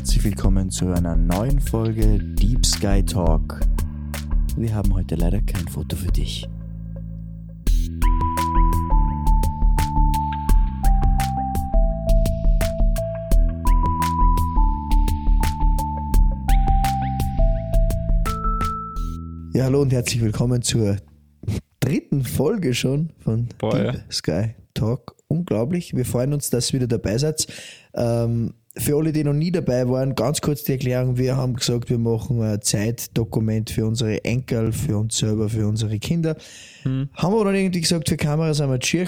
herzlich willkommen zu einer neuen Folge Deep Sky Talk. Wir haben heute leider kein Foto für dich. Ja, hallo und herzlich willkommen zur dritten Folge schon von Boah, Deep ja. Sky Talk. Unglaublich. Wir freuen uns, dass ihr wieder dabei seid. Ähm, für alle, die noch nie dabei waren, ganz kurz die Erklärung. Wir haben gesagt, wir machen ein Zeitdokument für unsere Enkel, für uns selber, für unsere Kinder. Haben wir dann irgendwie gesagt, für Kameras sind wir schier.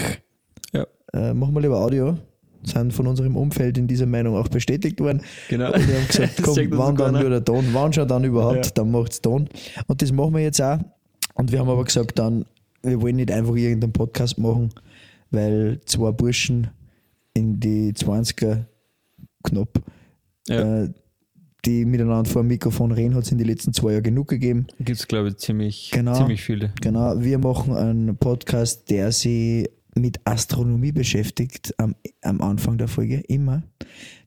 Ja, Äh, machen wir lieber Audio. Sind von unserem Umfeld in dieser Meinung auch bestätigt worden. genau. Und wir haben gesagt, komm, wann dann keiner. wieder Ton, wann schon dann überhaupt, Ja. dann macht's Ton. Und das machen wir jetzt auch. Und wir haben aber gesagt, dann, wir wollen nicht einfach irgendeinen Podcast machen, weil zwei Burschen in die 20er knapp, Ja. äh, die miteinander vor dem Mikrofon reden, hat es in den letzten zwei Jahren genug gegeben. Gibt es, glaube ich, ziemlich, Genau. ziemlich viele. Genau, wir machen einen Podcast, der sich mit Astronomie beschäftigt am, am Anfang der Folge, immer.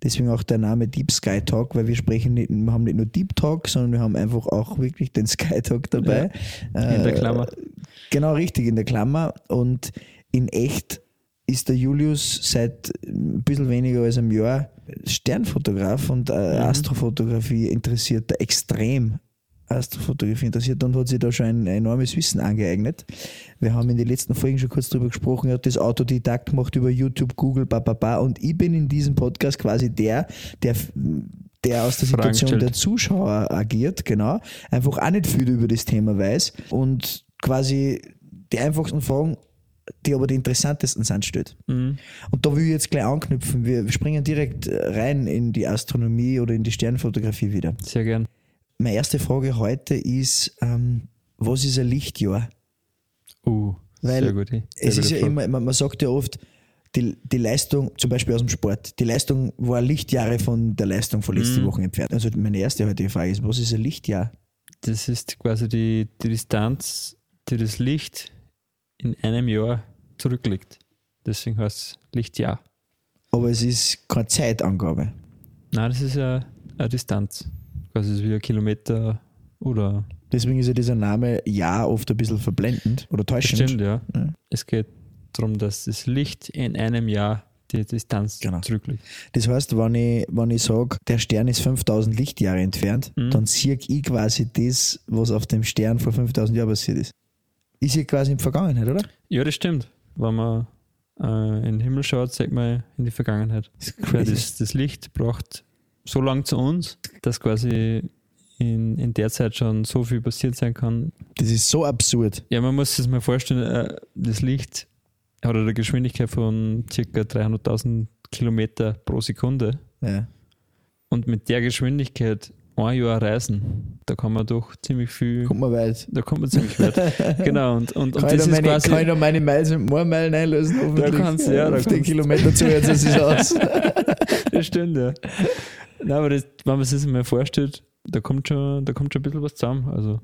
Deswegen auch der Name Deep Sky Talk, weil wir sprechen nicht, wir haben nicht nur Deep Talk, sondern wir haben einfach auch wirklich den Sky Talk dabei. In der Klammer. Genau, richtig, in der Klammer. Und in echt ist der Julius seit ein bisschen weniger als einem Jahr Sternfotograf und äh, Astrofotografie interessiert, extrem. Astrofotografie interessiert und hat sich da schon ein enormes Wissen angeeignet. Wir haben in den letzten Folgen schon kurz drüber gesprochen, er hat das Autodidakt gemacht über YouTube, Google, bababa und ich bin in diesem Podcast quasi der, der der aus der Situation der Zuschauer agiert, genau, einfach auch nicht viel über das Thema weiß und quasi die einfachsten Fragen, die aber die interessantesten sind, stellt. Mhm. Und da will ich jetzt gleich anknüpfen. Wir springen direkt rein in die Astronomie oder in die Sternfotografie wieder. Sehr gern. Meine erste Frage heute ist, ähm, was ist ein Lichtjahr? Uh, Weil sehr gut. Sehr Es ist ja Frage. immer, man, sagt ja oft, die, die Leistung, zum Beispiel aus dem Sport, die Leistung war Lichtjahre von der Leistung von letzter Mhm. Woche entfernt. Also meine erste heutige Frage ist, was ist ein Lichtjahr? Das ist quasi die, die Distanz, die das Licht in einem Jahr zurücklegt. Deswegen heißt es Lichtjahr. Aber es ist keine Zeitangabe. Nein, das ist ja eine Distanz. Quasi ist wie ein Kilometer oder. Deswegen ist ja dieser Name Jahr oft ein bisschen verblendend oder täuschend. Stimmt, ja. Ja. Es geht darum, dass das Licht in einem Jahr die Distanz Genau. zurücklegt. Das heißt, wenn ich, wenn ich sage, der Stern ist 5000 Lichtjahre entfernt, Mhm. dann sehe ich quasi das, was auf dem Stern vor 5000 Jahren passiert ist. Ist ja quasi in der Vergangenheit, oder? Ja, das stimmt. Wenn man äh, in den Himmel schaut, sieht man in die Vergangenheit. Das das, das Licht braucht so lang zu uns, dass quasi in, in der Zeit schon so viel passiert sein kann. Das ist so absurd. Ja, man muss sich mal vorstellen, äh, das Licht hat eine Geschwindigkeit von ca. 300.000 Kilometer pro Sekunde. Ja. Und mit der Geschwindigkeit ein Jahr reisen, da kann man doch ziemlich viel, Kommt mal weit. da kommt man ziemlich weit. genau, und, und, und Kann, ich das da ist meine, quasi... kann ich da meine Miles und More Meilen einlösen? hoffentlich? kannst du, ja, da Auf den. Kilometer zu, jetzt ist es aus. Das stimmt, ja. Nein, aber das, wenn man sich das mal vorstellt, da kommt schon, da kommt schon ein bisschen was zusammen. Also,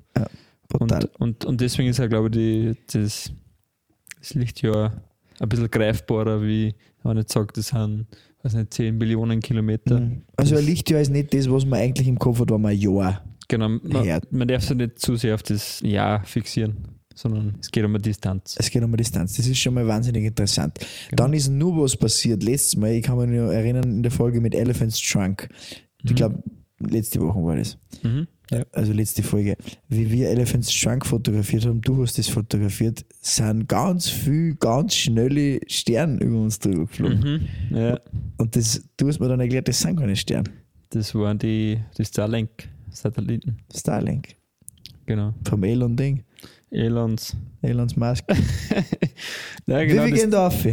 Total. und, und, und deswegen ist ja, glaube ich, die, das, das Lichtjahr ein bisschen greifbarer, wie wenn ich sage, das sind weiß nicht, 10 Billionen Kilometer. Mhm. Also ein Lichtjahr ist nicht das, was man eigentlich im Kopf hat, wenn man ein Jahr. Genau, man, Ja. man darf sich nicht zu sehr auf das Jahr fixieren, sondern es geht um eine Distanz. Es geht um eine Distanz. Das ist schon mal wahnsinnig interessant. Genau. Dann ist nur was passiert. Letztes Mal, ich kann mich nur erinnern, in der Folge mit Elephant's Trunk. Ich Mhm. glaube, letzte Woche war das. Mhm. Ja. Also letzte Folge. Wie wir Elephant's Trunk fotografiert haben, du hast das fotografiert, sind ganz viel, ganz schnelle Sterne über uns drüber geflogen. Mhm. ja, Und das, du hast mir dann erklärt, das sind keine Sterne. das waren die, die Starlink-Satelliten. Starlink. Genau. Vom Elon Ding. Elons. Elons Musk. Ja, wie genau viel das, gehen da rauf?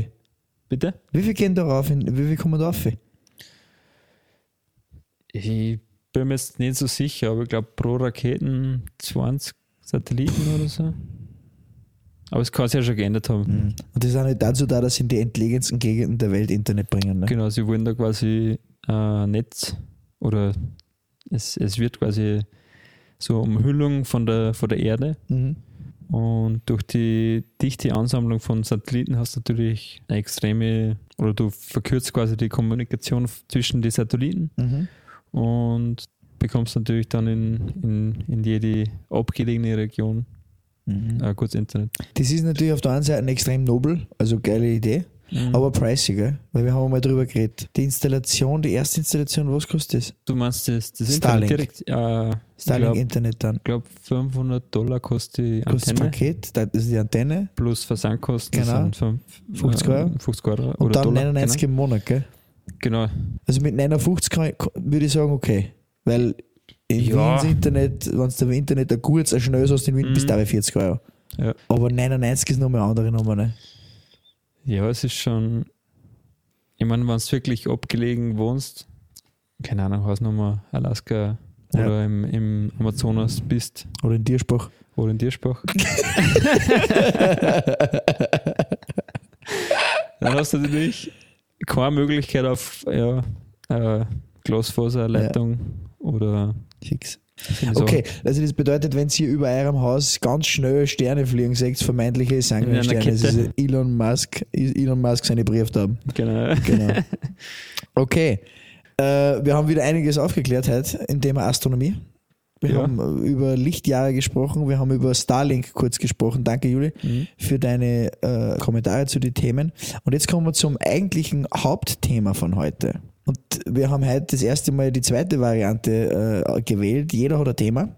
bitte? Wie viel gehen da rauf? Wie viel kommen da rauf? Ich bin mir jetzt nicht so sicher, aber ich glaube pro Raketen 20 Satelliten oder so. Aber es kann sich ja schon geändert haben. Mhm. Und ist auch nicht dazu da, dass sie in die entlegensten Gegenden der Welt Internet bringen. Ne? Genau, sie wollen da quasi äh, Netz oder es, es wird quasi so Umhüllung von der, von der Erde Mhm. und durch die dichte Ansammlung von Satelliten hast du natürlich eine extreme oder du verkürzt quasi die Kommunikation zwischen den Satelliten Mhm. Und bekommst natürlich dann in, in, in jede abgelegene Region Mhm. ein gutes Internet. Das ist natürlich auf der einen Seite extrem nobel, also geile Idee, Mhm. aber pricey, gell? Weil wir haben mal drüber geredet. Die Installation, die erste Installation, was kostet das? du meinst das, das Starlink. Internet direkt? Äh, Starlink ich glaube Internet dann. glaub 500 Dollar kostet die Kostet das Antenne Paket, das ist die Antenne plus Versandkosten Genau. sind fünf- 50 äh, Euro. 50 Euro und dann Dollar, 99 im Monat, gell? Genau. Also mit 59 kann ich, würde ich sagen, okay. Weil in Ja. Wien das Internet, wenn du im Internet ein gutes, ein schnelles hast in Wien, Mhm. bist du auch bei 40 Euro. Ja. Aber 99 ist nochmal eine andere Nummer, ne? Ja, es ist schon. Ich meine, wenn du wirklich abgelegen wohnst, keine Ahnung, Hausnummer Alaska Ja. oder im, im Amazonas bist Oder in Tierspach. oder in Tierspach, dann hast du natürlich keine Möglichkeit auf ja, äh, Glasfaserleitung oder Fix. Okay, also das bedeutet, wenn ihr über eurem Haus ganz schnell Sterne fliegen seht, vermeintliche Sanguinsterne, das ist Elon Musk, Elon Musk seine Brieftaben. Genau. Genau. Okay. Äh, wir haben wieder einiges aufgeklärt heute im Thema Astronomie. Wir Ja. haben über Lichtjahre gesprochen, wir haben über Starlink kurz gesprochen. Danke, Juli, Mhm. für deine äh, Kommentare zu den Themen. Und jetzt kommen wir zum eigentlichen Hauptthema von heute. Und wir haben heute das erste Mal die zweite Variante äh, gewählt. Jeder hat ein Thema.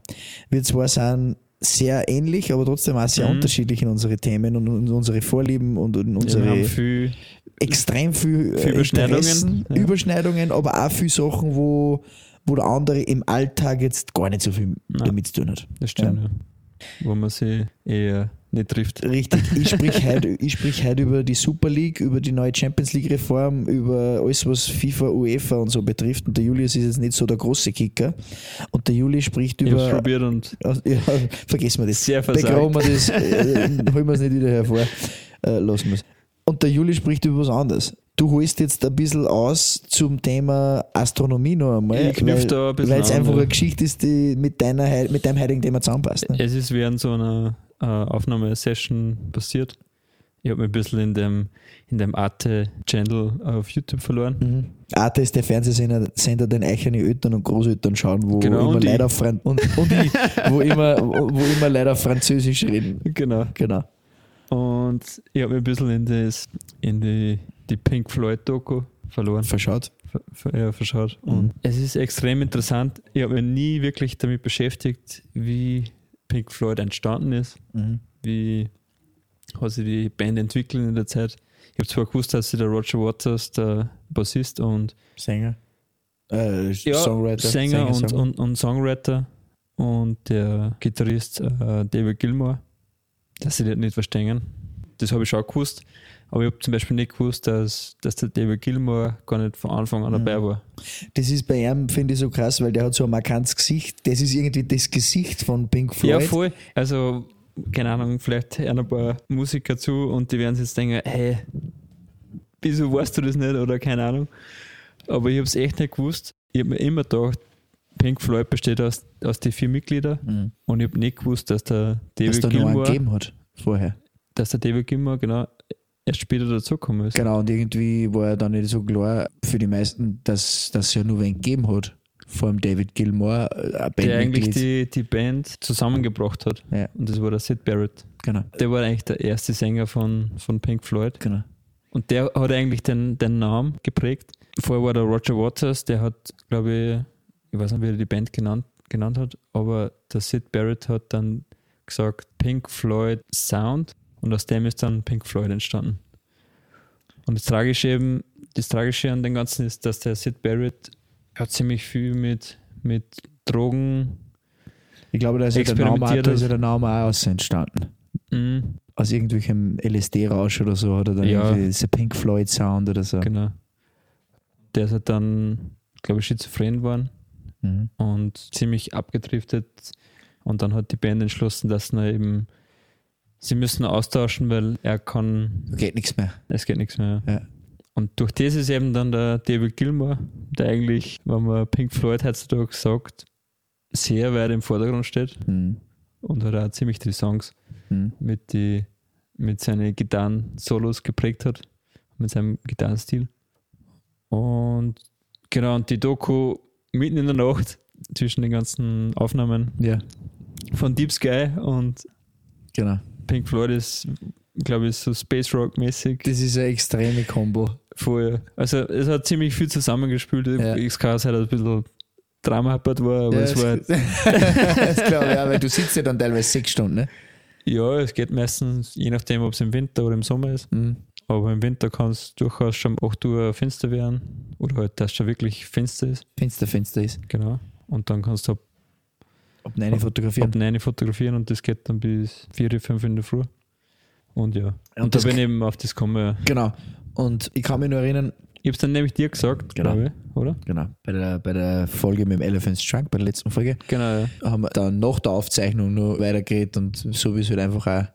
Wir zwar sind sehr ähnlich, aber trotzdem auch sehr Mhm. unterschiedlich in unsere Themen und in unsere Vorlieben und in Ja, unsere haben viel, extrem viel, Viel äh, Überschneidungen, ja. Überschneidungen, aber auch viel Sachen, wo, wo der andere im Alltag jetzt gar nicht so viel Nein. damit zu tun hat. das stimmt, ja. wo man sich eher nicht trifft. Richtig, ich sprich heute ich sprich heute über die Super League, über die neue Champions League Reform, über alles, was FIFA, UEFA und so betrifft. Und der Julius ist jetzt nicht so der große Kicker. Und der Juli spricht Ich habe es über. probiert und Ja, vergessen wir das. Sehr versagt. Begraben wir das, äh, holen wir es nicht wieder hervor. Äh, lassen wir es. Und der Juli spricht über was anderes. Du holst jetzt ein bisschen aus zum Thema Astronomie noch einmal. Ich knüpf weil- da ein bisschen Weil es einfach eine Geschichte ist, die mit, deiner, mit deinem heutigen Thema zusammenpasst. Ne? es ist während so einer äh, Aufnahmesession passiert. Ich habe mich ein bisschen in dem, in dem Arte-Channel auf YouTube verloren. Mhm. Arte ist der Fernsehsender, Sender, den eigene Eltern und Großeltern schauen, wo Genau, immer leider und, und ich, wo immer, wo immer leider Französisch reden. Genau. Genau. Und ich habe mich ein bisschen in, das, in die, die Pink Floyd-Doku verloren. Verschaut. ver, ja, verschaut. Mhm. Und es ist extrem interessant. Ich habe mich nie wirklich damit beschäftigt, wie Pink Floyd entstanden ist, Mhm. wie hat sich die Band entwickelt in der Zeit. Ich habe zwar gewusst, dass sie der Roger Waters, der Bassist und Sänger. Äh, ja, Songwriter. Sänger, und, Songwriter. und, und Songwriter und der Gitarrist äh, David Gilmour, dass sie das nicht verstehen. Das habe ich schon gewusst. Aber ich habe zum Beispiel nicht gewusst, dass, dass der David Gilmour gar nicht von Anfang an Mhm. dabei war. Das ist bei ihm, finde ich, so krass, weil der hat so ein markantes Gesicht. Das ist irgendwie das Gesicht von Pink Floyd. Ja, voll. Also, keine Ahnung, vielleicht hören ein paar Musiker zu und die werden sich jetzt denken, hey, wieso weißt du das nicht oder keine Ahnung. Aber ich habe es echt nicht gewusst. Ich habe mir immer gedacht, Pink Floyd besteht aus, aus den vier Mitgliedern Mhm. und ich habe nicht gewusst, dass der Dass David da noch einen Gilmour, gegeben hat vorher. dass der David Gilmour genau erst später dazugekommen ist. Genau, und irgendwie war ja dann nicht so klar für die meisten, dass das ja nur wen gegeben hat. Vor allem David Gilmour, äh, Der eigentlich die, die Band zusammengebracht hat. Ja. Und das war der Sid Barrett. Genau, Der war eigentlich der erste Sänger von, von Pink Floyd. genau. Und der hat eigentlich den, den Namen geprägt. Vorher war der Roger Waters, der hat, glaube ich, ich weiß nicht, wie er die Band genannt, genannt hat, aber der Sid Barrett hat dann gesagt Pink Floyd Sound und aus dem ist dann Pink Floyd entstanden. Und das Tragische eben, das Tragische an dem Ganzen ist, dass der Sid Barrett hat ziemlich viel mit, mit Drogen, Ich glaube, da ist ja der Name, da ist ja der Name auch aus entstanden. mh, Aus irgendwelchem LSD-Rausch oder so, oder dann Ja. irgendwie dieser Pink Floyd Sound oder so. genau. Der ist halt dann, glaube ich, schizophren geworden. Mhm. und ziemlich abgedriftet. Und dann hat die Band entschlossen, dass sie eben, sie müssen austauschen, weil er kann, Geht nichts mehr. es geht nichts mehr. Ja. Und durch das ist eben dann der David Gilmour, der eigentlich, wenn man Pink Floyd heutzutage sagt, sehr weit im Vordergrund steht Mhm. und hat auch ziemlich die Songs Mhm. mit, die, mit seinen Gitarren-Solos geprägt hat, mit seinem Gitarrenstil. Und genau, und die Doku mitten in der Nacht zwischen den ganzen Aufnahmen Ja, von Deep Sky und genau. Pink Floyd ist, glaube ich, so Space Rock mäßig Das ist eine extreme Kombo. voll. Also es hat ziemlich viel zusammengespielt. Ja. Sein, dass ein bisschen Drama happert war, aber ja, es war das glaube ich, ja, weil du sitzt ja dann teilweise sechs Stunden, ne? ja, es geht meistens, je nachdem, ob es im Winter oder im Sommer ist. Mhm. Aber im Winter kann es durchaus schon 8 Uhr finster werden. Oder halt, dass es schon wirklich finster ist. Finster, finster ist. Genau. Und dann kannst du ab, Ob nein fotografieren. ab 9 fotografieren und das geht dann bis 4, 5 in der Früh. Und ja. Und, Und da bin ich eben auf das gekommen. Genau. Und ich kann mich nur erinnern, Ich habe es dann nämlich dir gesagt, Genau. glaube ich, oder? genau, bei der, bei der Folge mit dem Elephant's Trunk, bei der letzten Folge, Genau, ja. haben wir dann nach der Aufzeichnung nur weitergeredet und so wie es halt einfach auch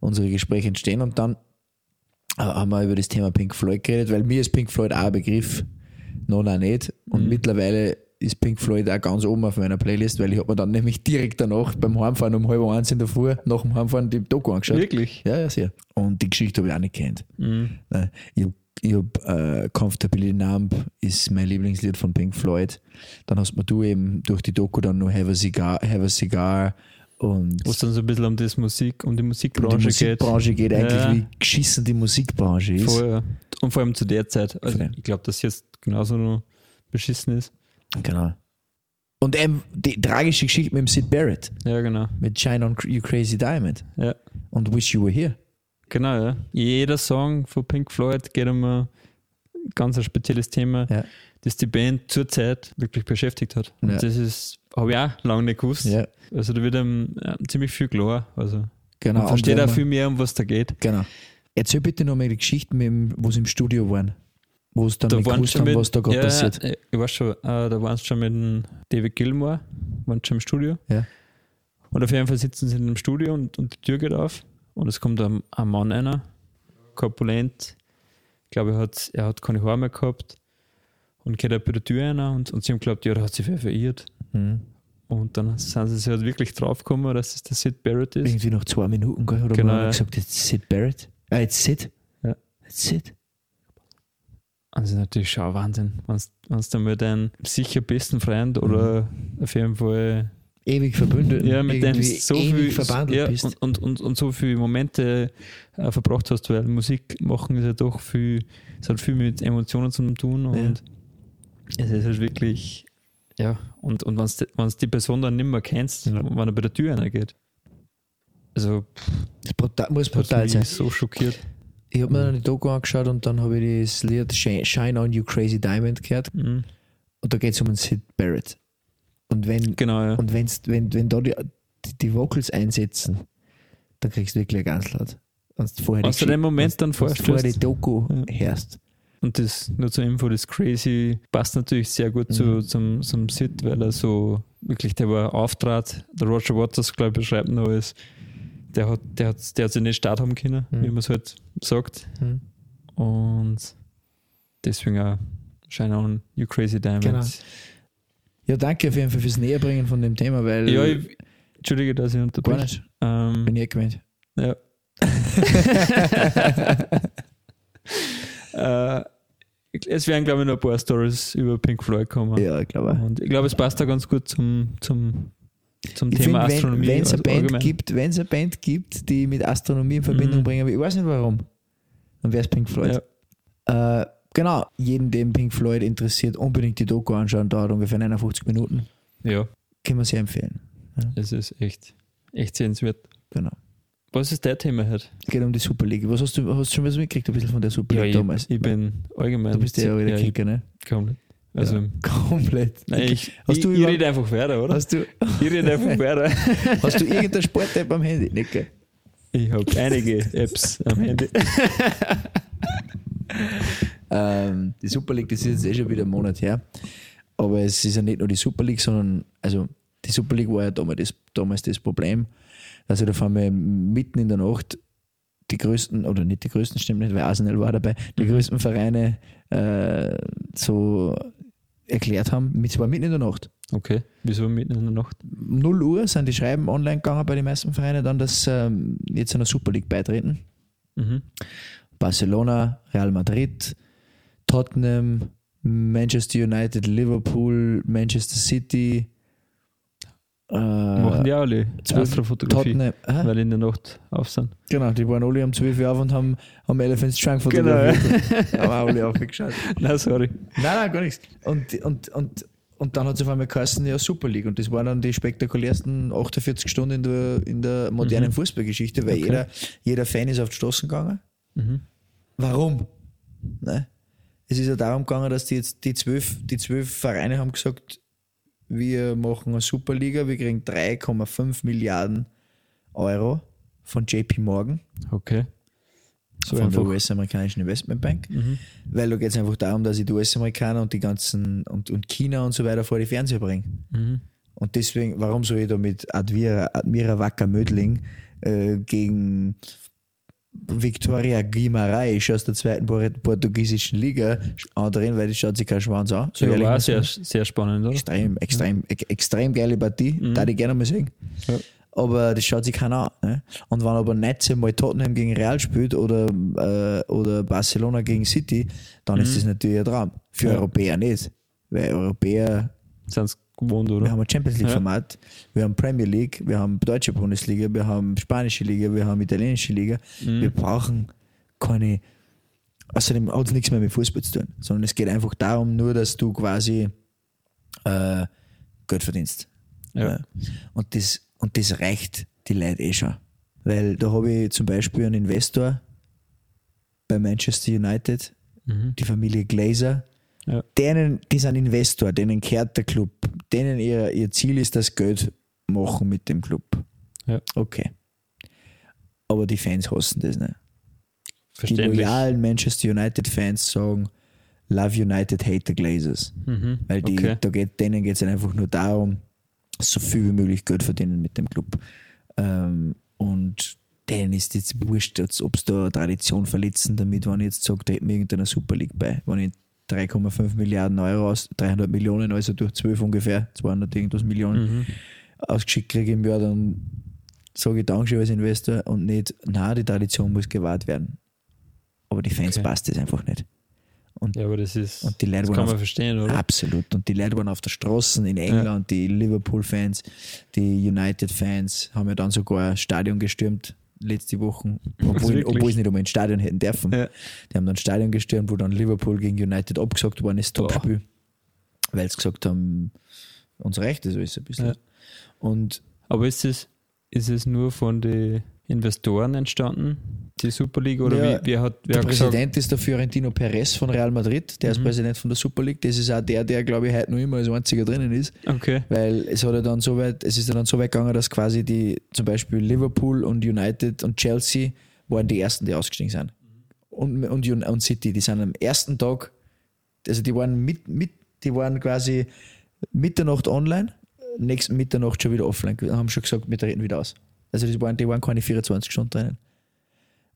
unsere Gespräche entstehen. Und dann äh, haben wir über das Thema Pink Floyd geredet, weil mir ist Pink Floyd auch ein Begriff, noch noch nicht. Und Mhm. mittlerweile ist Pink Floyd auch ganz oben auf meiner Playlist, weil ich habe mir dann nämlich direkt danach beim Heimfahren um halb eins in der Früh nach dem Heimfahren die Doku angeschaut. Wirklich? Ja, ja, sehr. Und die Geschichte habe ich auch nicht kennt. Mhm. Ich habe ich hab, äh, Comfortably Numb ist mein Lieblingslied von Pink Floyd. Dann hast du eben durch die Doku dann noch Have a Cigar, Have a Cigar und Wo es dann so ein bisschen um das Musik, um die um Musikbranche, die Musikbranche geht, eigentlich, Ja. wie geschissen die Musikbranche geht. ist. Ja. Und vor allem zu der Zeit. Also ich glaube, dass jetzt genauso noch beschissen ist. Genau. Und eben die tragische Geschichte mit dem Sid Barrett, Ja, genau. mit Shine on You Crazy Diamond Ja. und Wish You Were Here. Genau, ja. Jeder Song von Pink Floyd geht um ein ganz ein spezielles Thema, Ja. das die Band zurzeit wirklich beschäftigt hat. Und Ja. das ist, habe ich auch lange nicht gewusst. Ja, Also da wird einem ja, ziemlich viel klar. Also genau. man versteht auch viel mehr, um was da geht. Genau. Erzähl bitte nochmal die Geschichten, mit dem- wo sie im Studio waren. Wo es dann Da gewusst haben, mit, was da gerade ja, passiert. äh, Ich weiß schon, äh, da waren sie schon mit dem David Gilmore, waren schon im Studio. Ja. Und auf jeden Fall sitzen sie in einem Studio und, und die Tür geht auf und es kommt ein, ein Mann einer, korpulent. Ich glaube, er hat, er hat keine Haare mehr gehabt und geht bei der Tür einer und, und sie haben geglaubt, ja, da hat sich wer verirrt. Mhm. Und dann sind sie sich halt wirklich draufgekommen, dass es der Sid Barrett ist. Irgendwie noch zwei Minuten, gell? oder Genau, wir ja. gesagt, jetzt Sid Barrett. Ah, jetzt Sid? Ja. Jetzt Sid. Und das ist natürlich schon Wahnsinn, wenn du mit deinem sicher besten Freund oder auf jeden Fall Ewig verbündet. ja, mit dem so ewig viel ja, bist. und, und, und, und so viele Momente äh, verbracht hast, weil Musik machen ist ja doch viel, es hat viel mit Emotionen zu tun und es ist halt wirklich, ja, und, und wenn du die Person dann nicht mehr kennst, Ja. wenn er bei der Tür reingeht. Also, das brutal, muss brutal sein. so schockiert. Ich habe mir dann die Doku angeschaut und dann habe ich das Lied Shine on You Crazy Diamond gehört Mhm. und da geht es um einen Sid Barrett. Und wenn, Genau, ja. und wenn's, wenn, wenn da die, die, die Vocals einsetzen, dann kriegst du wirklich ganz laut. Wenn du vorher, die den Moment wenn's- dann wenn's vorher die? Doku Ja. hörst. Und das nur zur Info, das Crazy passt natürlich sehr gut zu, Mhm. zum, zum Sid, weil er so wirklich, der war auftrat. Der Roger Waters, glaube ich, beschreibt noch als, der hat, der hat, der hat sich nicht Start haben können, Mhm. wie man es halt sagt. Mhm. Und deswegen auch Shine on You Crazy Diamond. Genau. Ja, danke auf jeden Fall fürs Näherbringen von dem Thema, weil Ja, ich, Entschuldige, dass ich gar unterbreche. nicht. Ähm, Bin ich gemeint. Ja. äh, es werden, glaube ich, noch ein paar Stories über Pink Floyd kommen. Ja, ich glaube. auch. Und ich glaube, es passt da ganz gut zum, zum, zum Ich Thema finde, Astronomie. wenn es eine, Band gibt, eine Band gibt, die mit Astronomie in Verbindung Mhm. bringen, aber ich weiß nicht warum, dann wäre es Pink Floyd. Äh, genau, jeden, dem Pink Floyd interessiert, unbedingt die Doku anschauen, dauert ungefähr 59 Minuten. Ja, ja, Können wir sehr empfehlen. es ist echt, echt sehenswert. Genau. Was ist dein Thema heute? Es geht um die Super League. Was hast du, hast du schon was mitgekriegt, ein bisschen von der Super League ich, damals? ich bin allgemein. du bist ja auch wieder ja, Kicker, ne? komplett. Also, ja, komplett. nein, ich, Hast ich, du ich rede einfach weiter, oder? Hast du, Ich rede einfach weiter. hast du irgendeine Sport-App am Handy? Gell? Ich habe einige Apps am Handy. Ähm, die Super League, das ist jetzt eh schon wieder einen Monat her. Aber es ist ja nicht nur die Super League, sondern also die Super League war ja damals das, damals das Problem, dass ja da vor allem mitten in der Nacht die größten, oder nicht die größten, stimmt nicht, weil Arsenal war dabei, die Mhm. größten Vereine äh, so erklärt haben, mit zwar mitten in der Nacht. Okay, wieso mitten in der Nacht? Um 0 Uhr sind die Schreiben online gegangen bei den meisten Vereinen dann, dass ähm, jetzt einer Super League beitreten. Mhm. Barcelona, Real Madrid, Tottenham, Manchester United, Liverpool, Manchester City. Äh, Machen die alle Astrofotografie, Tottenham. Hä? weil die in der Nacht auf sind. Genau, die waren alle um 12 Uhr auf und haben, haben Elephants Trunk Genau, ja. fotografiert. haben auch alle aufgeschaut. Nein, sorry. Nein, nein, gar nichts. Und, und, und, und dann hat es auf einmal geheißen, ja, Super League. Und das waren dann die spektakulärsten 48 Stunden in der, in der modernen Fußballgeschichte, weil Okay. jeder, jeder Fan ist auf die Straßen gegangen. Mhm. Warum? Ne? Es ist ja darum gegangen, dass die jetzt die zwölf, die zwölf Vereine haben gesagt, wir machen eine Superliga, wir kriegen 3,5 Milliarden Euro von JP Morgan, Okay. So von der. US-amerikanischen Investmentbank. Mhm. Weil da geht es einfach darum, dass ich die US-Amerikaner und die ganzen und, und China und so weiter vor die Fernseher bringe. Mhm. Und deswegen, warum soll ich da mit Admira, Admira Wacker Mödling äh, gegen Victoria Guimarães aus der zweiten Port- portugiesischen Liga andrehen, weil das schaut sich kein Schwanz an. So Ja, war sehr, sehr spannend, oder? extrem, extrem, ex- extrem geile Partie, Mhm. da ich gerne mal sehen. Ja. Aber das schaut sich keiner an. Ne? Und wenn aber Netze mal Tottenham gegen Real spielt oder, äh, oder Barcelona gegen City, dann ist das natürlich ein Traum. Für Mhm. Ja. Europäer nicht. Weil Europäer Sind gewohnt, wir oder? haben ein Champions League Format, wir haben Premier League, wir haben deutsche Bundesliga, wir haben spanische Liga, wir haben italienische Liga. Mhm. Wir brauchen keine, außerdem hat es nichts mehr mit Fußball zu tun, sondern es geht einfach darum, nur, dass du quasi äh, Geld verdienst. Ja. Und, das, und das reicht die Leute eh schon. Weil da habe ich zum Beispiel einen Investor bei Manchester United, Mhm. die Familie Glazer, Ja. denen, die sind Investor, denen kehrt der Club, denen ihr, ihr Ziel ist das Geld machen mit dem Club. Ja. Okay. Aber die Fans hassen das nicht. Die Verständlich. loyalen Manchester United Fans sagen, Love United, hate the Glazers. Mhm. Weil die, okay. da geht, denen geht es einfach nur darum, so viel wie möglich Geld verdienen mit dem Club. Ähm, und denen ist jetzt wurscht, ob es da eine Tradition verletzen, damit, wenn ich jetzt sage, da hätten wir irgendeiner Super League bei. Wenn ich 3,5 Milliarden Euro aus, 300 Millionen, also durch 12 ungefähr, 200 irgendwas Millionen Mhm. ausgeschickt kriege im Jahr, dann sage ich Dankeschön als Investor und nicht, na, die Tradition muss gewahrt werden. Aber die Fans Okay. passt das einfach nicht. Ja, aber das ist. Und die Leute das kann auf man verstehen, oder? Absolut. Und die Leute waren auf der Straße in England, die Liverpool-Fans, die United-Fans haben ja dann sogar ein Stadion gestürmt letzte Woche, obwohl, Wirklich? obwohl sie nicht einmal ins Stadion hätten dürfen. Ja. Die haben dann ein Stadion gestürmt, wo dann Liverpool gegen United abgesagt worden ist. Topspiel, weil sie gesagt haben, unser Recht ist alles ein bisschen. Ja. Und Aber ist es, ist es nur von den Investoren entstanden, die Super League? Oder Ja, wie, wer hat, wer der hat gesagt, Präsident ist der Fiorentino Perez von Real Madrid, der ist Präsident von der Super League. Das ist auch der, der, glaube ich, heute noch immer als einziger drinnen ist. okay, Weil es hat ja dann so weit, es ist dann so weit gegangen, dass quasi die, zum Beispiel Liverpool und United und Chelsea waren die ersten, die ausgestiegen sind. Und, und, Un- und City, die sind am ersten Tag, also die waren mit, mit die waren quasi Mitternacht online, nächsten Mitternacht schon wieder offline, haben schon gesagt, wir treten wieder aus. Also das waren, die waren keine 24 Stunden drinnen.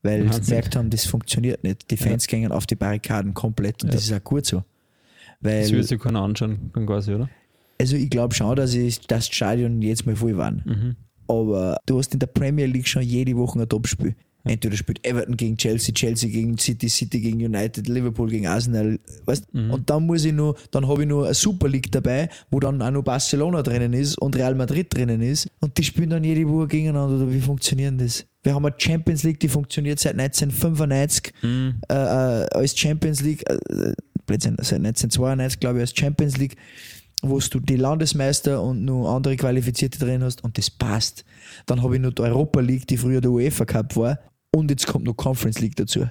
Weil sie gemerkt haben, das funktioniert nicht. Die Fans gingen auf die Barrikaden komplett und das ist auch gut so. Weil das wird sich keiner anschauen, quasi, oder? also ich glaube schon, dass ich das Stadion jetzt mal voll waren. Mhm. Aber du hast in der Premier League schon jede Woche ein Topspiel. Entweder spielt Everton gegen Chelsea, Chelsea gegen City, City gegen United, Liverpool gegen Arsenal, weißt? Und dann muss ich nur, dann habe ich nur eine Super League dabei, wo dann auch noch Barcelona drinnen ist und Real Madrid drinnen ist. Und die spielen dann jede Woche gegeneinander. Oder wie funktioniert das? Wir haben eine Champions League, die funktioniert seit 1995 Mhm. äh, äh, als Champions League, äh, seit 1992 glaube ich als Champions League, wo du die Landesmeister und nur andere Qualifizierte drin hast und das passt. Dann habe ich noch die Europa League, die früher der UEFA Cup war und jetzt kommt noch Conference League dazu.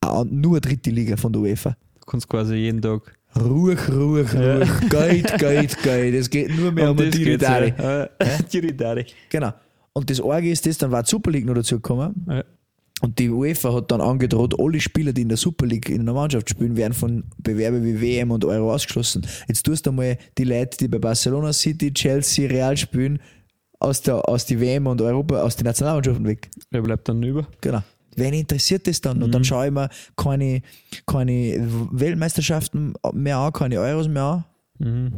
Ah, nur eine dritte Liga von der UEFA. Du kannst quasi jeden Tag. Ruhig, ruhig, ruhig. Geld, Geld, Geld. Es geht nur mehr um, das die geht's, Ridari. ja. Die Ridari. Genau. Und das Orge ist das, dann war die Super League noch dazu gekommen. Ja. Und die UEFA hat dann angedroht, alle Spieler, die in der Super League in einer Mannschaft spielen, werden von Bewerben wie WM und Euro ausgeschlossen. Jetzt tust du mal die Leute, die bei Barcelona City, Chelsea, Real spielen, aus der, aus die WM und Europa, aus den Nationalmannschaften weg. Wer bleibt dann über? Genau. Wen interessiert das dann? Und dann schaue ich mir keine, keine Weltmeisterschaften mehr an, keine Euros mehr an. Mhm.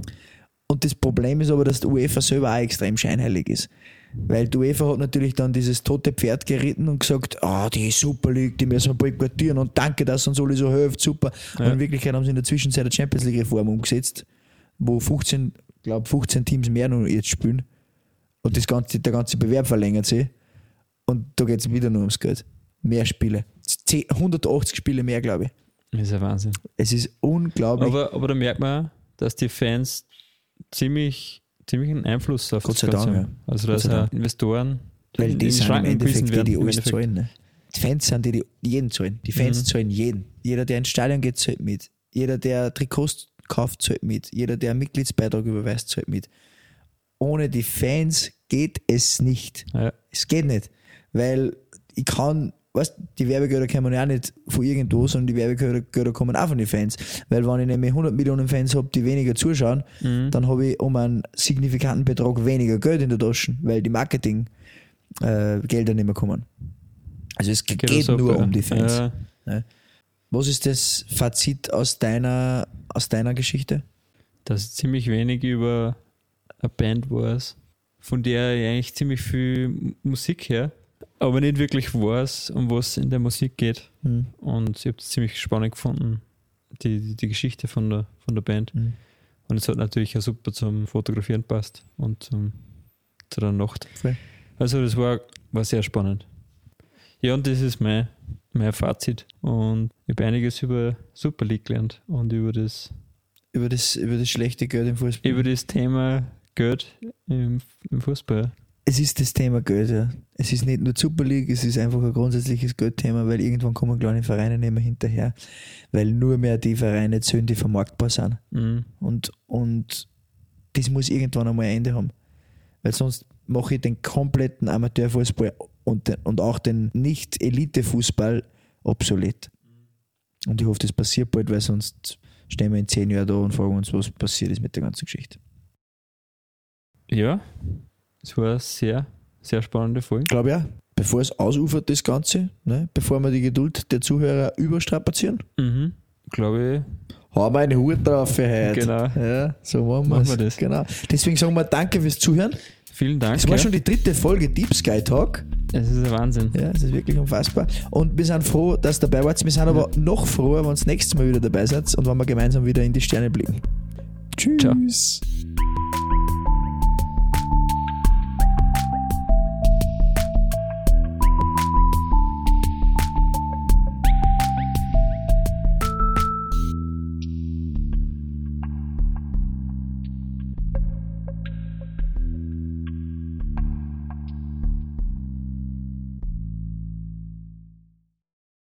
Und das Problem ist aber, dass die UEFA selber auch extrem scheinheilig ist. Weil UEFA hat natürlich dann dieses tote Pferd geritten und gesagt, ah, die Super League, die müssen wir boykottieren und danke, dass uns alle so hilft, super. Ja. Und in Wirklichkeit haben sie in der Zwischenzeit eine Champions League Reform umgesetzt, wo 15, glaube 15 Teams mehr noch jetzt spielen. Und das ganze, der ganze Bewerb verlängert sich. Und da geht es wieder nur ums Geld. Mehr Spiele. 10, 180 Spiele mehr, glaube ich. Das ist ja Wahnsinn. Es ist unglaublich. Aber, aber da merkt man, dass die Fans ziemlich, ziemlich einen Einfluss auf Gott das sei Ganze Dank, haben. Also auch Dank. Investoren Weil die in sind im Endeffekt die, werden, die im alles zahlen. Ne? Die Fans sind die, die jeden zahlen. Die Fans Mhm. zahlen jeden. Jeder, der ins Stadion geht, zahlt mit. Jeder, der Trikots kauft, zahlt mit. Jeder, der einen Mitgliedsbeitrag überweist, zahlt mit. Ohne die Fans geht es nicht. Ja. Es geht nicht. Weil ich kann, weißt die Werbegelder kommen ja auch nicht von irgendwo, sondern die Werbegelder kommen auch von den Fans. Weil wenn ich nämlich 100 Millionen Fans habe, die weniger zuschauen, Mhm. dann habe ich um einen signifikanten Betrag weniger Geld in der Tasche, weil die Marketing äh, Gelder nicht mehr kommen. Also es geht, ab, nur ja. um die Fans. Ja, Was ist das Fazit aus deiner, aus deiner Geschichte? dass ziemlich wenig über eine Band weiß, von der ich eigentlich ziemlich viel Musik her, aber nicht wirklich weiß, um was in der Musik geht. Hm. Und ich habe es ziemlich spannend gefunden, die, die, Geschichte von der, von der Band. Hm. Und es hat natürlich auch super zum Fotografieren passt und zum, zu der Nacht. Voll. Also das war, war sehr spannend. Ja, und das ist mein, mein Fazit. Und ich habe einiges über Super League gelernt und über das, Über, das, über das schlechte Geld im Fußball. über das Thema Geld im, im Fußball. Es ist das Thema Geld, ja. Es ist nicht nur Super League, es ist einfach ein grundsätzliches Geldthema, weil irgendwann kommen kleine Vereine nicht mehr hinterher, weil nur mehr die Vereine zählen, die vermarktbar sind. Mhm. Und, und das muss irgendwann einmal ein Ende haben. Weil sonst mache ich den kompletten Amateurfußball und, den, und auch den Nicht-Elite-Fußball obsolet. Und ich hoffe, das passiert bald, weil sonst stehen wir in zehn Jahren da und fragen uns, was passiert ist mit der ganzen Geschichte. Ja, es war eine sehr, sehr spannende Folge. Glaube ja. Bevor es ausufert, das Ganze, ne, bevor wir die Geduld der Zuhörer überstrapazieren, Mhm. Glaube haben wir einen Hut drauf für heute. Genau. Ja, so machen, Machen wir das. Genau. Deswegen sagen wir Danke fürs Zuhören. ich. Vielen Dank. Es war ja. schon die dritte Folge Deep Sky Talk. Es ist ein Wahnsinn. Ja, es ist wirklich unfassbar. Und wir sind froh, dass ihr dabei wart. Wir sind aber noch froher, wenn ihr das nächste Mal wieder dabei seid und wenn wir gemeinsam wieder in die Sterne blicken. Tschüss. Ciao.